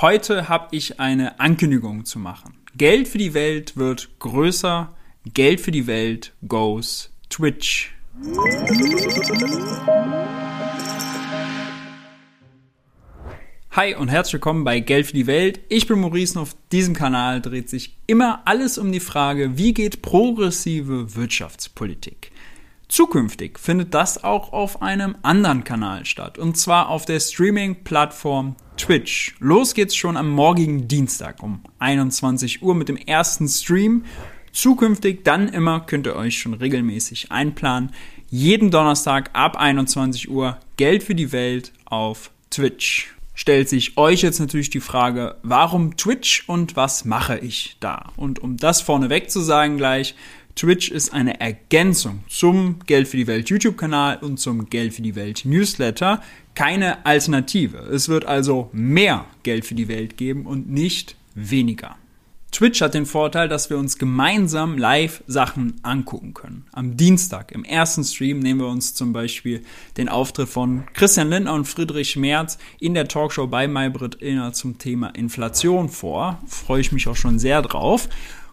Heute habe ich eine Ankündigung zu machen. Geld für die Welt wird größer. Geld für die Welt goes Twitch. Hi und herzlich willkommen bei Geld für die Welt. Ich bin Maurice und auf diesem Kanal dreht sich immer alles um die Frage, wie geht progressive Wirtschaftspolitik? Zukünftig findet das auch auf einem anderen Kanal statt, und zwar auf der Streaming-Plattform Twitch. Los geht's schon am morgigen Dienstag um 21 Uhr mit dem ersten Stream. Zukünftig dann immer könnt ihr euch schon regelmäßig einplanen. Jeden Donnerstag ab 21 Uhr Geld für die Welt auf Twitch. Stellt sich euch jetzt natürlich die Frage, warum Twitch und was mache ich da? Und um das vorneweg zu sagen gleich, Twitch ist eine Ergänzung zum Geld für die Welt YouTube-Kanal und zum Geld für die Welt Newsletter, keine Alternative. Es wird also mehr Geld für die Welt geben und nicht weniger. Twitch hat den Vorteil, dass wir uns gemeinsam live Sachen angucken können. Am Dienstag, im ersten Stream, nehmen wir uns zum Beispiel den Auftritt von Christian Lindner und Friedrich Merz in der Talkshow bei Maybrit Illner zum Thema Inflation vor. Freue ich mich auch schon sehr drauf.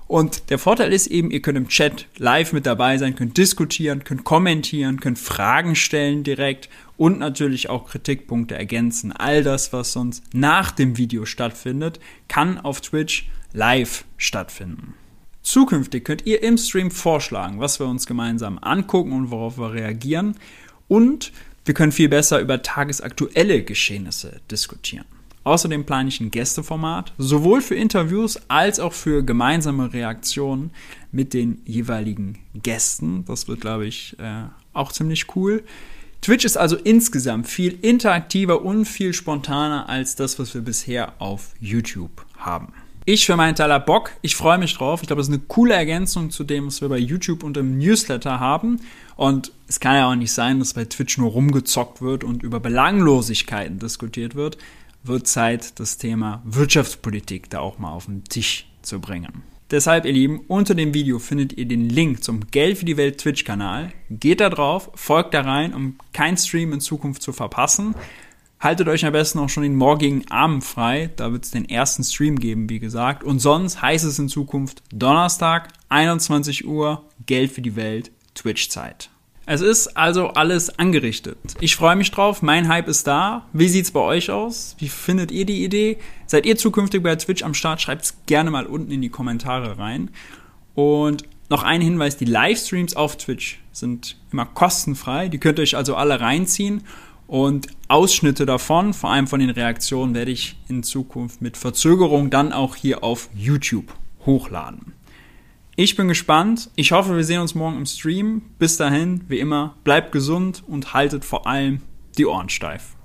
Und der Vorteil ist eben, ihr könnt im Chat live mit dabei sein, könnt diskutieren, könnt kommentieren, könnt Fragen stellen direkt und natürlich auch Kritikpunkte ergänzen. All das, was sonst nach dem Video stattfindet, kann auf Twitch live stattfinden. Zukünftig könnt ihr im Stream vorschlagen, was wir uns gemeinsam angucken und worauf wir reagieren. Und wir können viel besser über tagesaktuelle Geschehnisse diskutieren. Außerdem plane ich ein Gästeformat, sowohl für Interviews als auch für gemeinsame Reaktionen mit den jeweiligen Gästen. Das wird, glaube ich, äh, auch ziemlich cool. Twitch ist also insgesamt viel interaktiver und viel spontaner als das, was wir bisher auf YouTube haben. Ich für meinen Teil hab Bock. Ich freue mich drauf. Ich glaube, das ist eine coole Ergänzung zu dem, was wir bei YouTube und im Newsletter haben. Und es kann ja auch nicht sein, dass bei Twitch nur rumgezockt wird und über Belanglosigkeiten diskutiert wird wird Zeit, das Thema Wirtschaftspolitik da auch mal auf den Tisch zu bringen. Deshalb, ihr Lieben, unter dem Video findet ihr den Link zum Geld für die Welt Twitch-Kanal. Geht da drauf, folgt da rein, um keinen Stream in Zukunft zu verpassen. Haltet euch am besten auch schon den morgigen Abend frei. Da wird es den ersten Stream geben, wie gesagt. Und sonst heißt es in Zukunft Donnerstag, 21 Uhr, Geld für die Welt, Twitch-Zeit. Es ist also alles angerichtet. Ich freue mich drauf. Mein Hype ist da. Wie sieht's bei euch aus? Wie findet ihr die Idee? Seid ihr zukünftig bei Twitch am Start? Schreibt's gerne mal unten in die Kommentare rein. Und noch ein Hinweis, die Livestreams auf Twitch sind immer kostenfrei. Die könnt ihr euch also alle reinziehen. Und Ausschnitte davon, vor allem von den Reaktionen, werde ich in Zukunft mit Verzögerung dann auch hier auf YouTube hochladen. Ich bin gespannt. Ich hoffe, wir sehen uns morgen im Stream. Bis dahin, wie immer, bleibt gesund und haltet vor allem die Ohren steif.